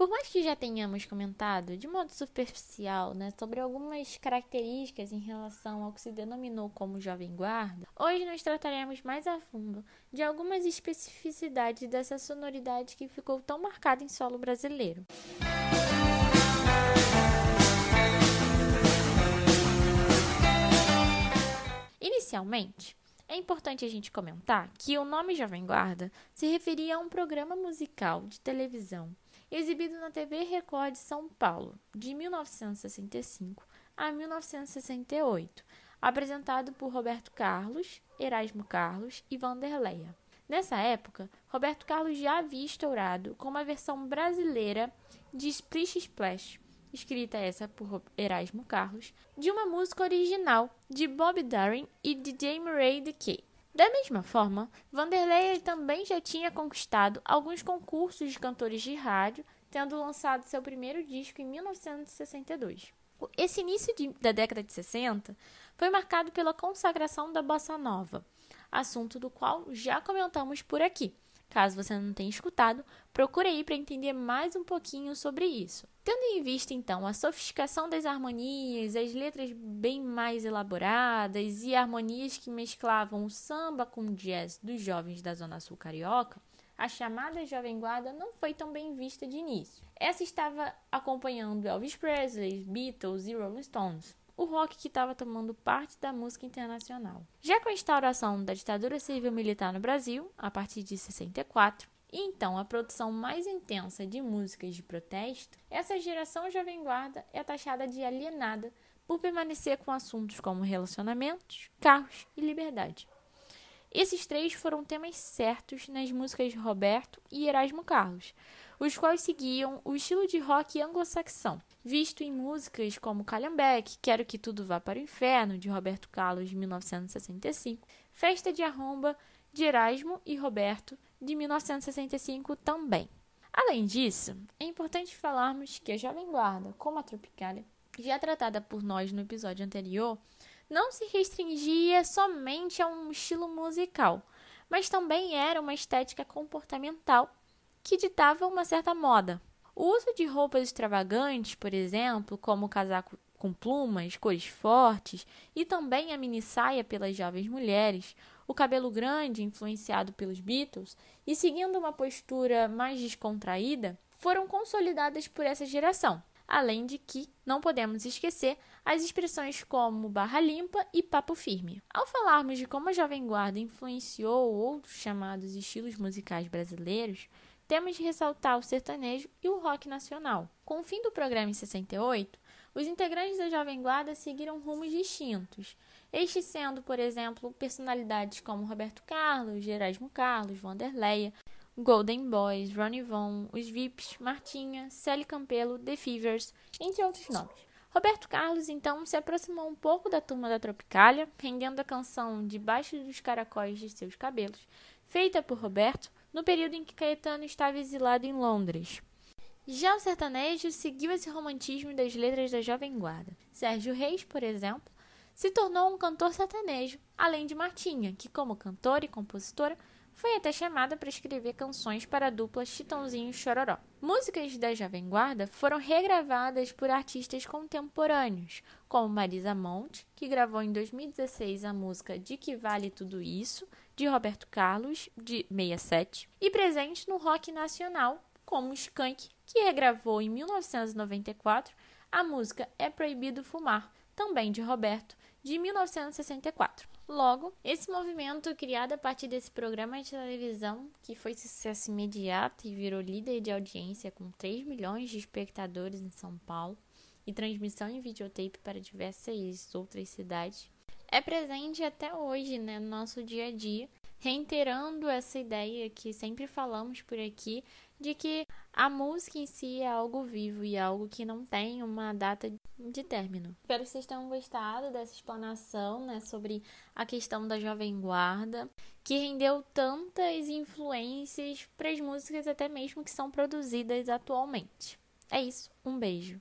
Por mais que já tenhamos comentado de modo superficial né, sobre algumas características em relação ao que se denominou como Jovem Guarda, hoje nós trataremos mais a fundo de algumas especificidades dessa sonoridade que ficou tão marcada em solo brasileiro. Inicialmente, é importante a gente comentar que o nome Jovem Guarda se referia a um programa musical de televisão exibido na TV Record de São Paulo, de 1965 a 1968, apresentado por Roberto Carlos, Erasmo Carlos e Vanderleia. Nessa época, Roberto Carlos já havia estourado com uma versão brasileira de Splish Splash, escrita essa por Erasmo Carlos, de uma música original de Bob Darin e DJ Murray DeKay. Da mesma forma, Vanderlei também já tinha conquistado alguns concursos de cantores de rádio, tendo lançado seu primeiro disco em 1962. Esse início de, da década de 60 foi marcado pela consagração da bossa nova, assunto do qual já comentamos por aqui. Caso você não tenha escutado, procure aí para entender mais um pouquinho sobre isso. Tendo em vista então a sofisticação das harmonias, as letras bem mais elaboradas e harmonias que mesclavam o samba com o jazz dos jovens da Zona Sul Carioca, a chamada Jovem Guarda não foi tão bem vista de início. Essa estava acompanhando Elvis Presley, Beatles e Rolling Stones, o rock que estava tomando parte da música internacional. Já com a instauração da ditadura civil-militar no Brasil, a partir de 64, e então a produção mais intensa de músicas de protesto, essa geração Jovem Guarda é taxada de alienada por permanecer com assuntos como relacionamentos, carros e liberdade. Esses três foram temas certos nas músicas de Roberto e Erasmo Carlos, os quais seguiam o estilo de rock anglo-saxão, visto em músicas como Calhambeck, Quero que Tudo Vá para o Inferno, de Roberto Carlos, de 1965, Festa de Arromba, de Erasmo e Roberto, de 1965 também. Além disso, é importante falarmos que a Jovem Guarda, como a Tropicália, já tratada por nós no episódio anterior, não se restringia somente a um estilo musical, mas também era uma estética comportamental que ditava uma certa moda. O uso de roupas extravagantes, por exemplo, como o casaco com plumas, cores fortes e também a mini saia pelas jovens mulheres, o cabelo grande influenciado pelos Beatles e seguindo uma postura mais descontraída, foram consolidadas por essa geração. Além de que não podemos esquecer as expressões como barra limpa e papo firme. Ao falarmos de como a Jovem Guarda influenciou outros chamados estilos musicais brasileiros, temos de ressaltar o sertanejo e o rock nacional. Com o fim do programa em 68, os integrantes da Jovem Guarda seguiram rumos distintos, estes sendo, por exemplo, personalidades como Roberto Carlos, Gerasmo Carlos, Vanderleia, Golden Boys, Ronnie Von, Os Vips, Martinha, Sally Campelo, The Fevers, entre outros nomes. Roberto Carlos então se aproximou um pouco da turma da Tropicália, rendendo a canção Debaixo dos Caracóis de Seus Cabelos, feita por Roberto no período em que Caetano estava exilado em Londres. Já o sertanejo seguiu esse romantismo das letras da Jovem Guarda. Sérgio Reis, por exemplo, se tornou um cantor sertanejo, além de Martinha, que, como cantora e compositora, foi até chamada para escrever canções para a dupla Chitãozinho e Chororó. Músicas da Jovem Guarda foram regravadas por artistas contemporâneos, como Marisa Monte, que gravou em 2016 a música De Que Vale Tudo Isso, de Roberto Carlos, de 67, e presente no rock nacional, como Skank, que regravou em 1994 a música É Proibido Fumar, também de Roberto, de 1964. Logo, esse movimento, criado a partir desse programa de televisão, que foi sucesso imediato e virou líder de audiência com 3 milhões de espectadores em São Paulo e transmissão em videotape para diversas outras cidades, é presente até hoje né, no nosso dia a dia, reiterando essa ideia que sempre falamos por aqui de que a música em si é algo vivo e algo que não tem uma data de término. Espero que vocês tenham gostado dessa explanação né, sobre a questão da Jovem Guarda, que rendeu tantas influências para as músicas até mesmo que são produzidas atualmente. É isso, um beijo.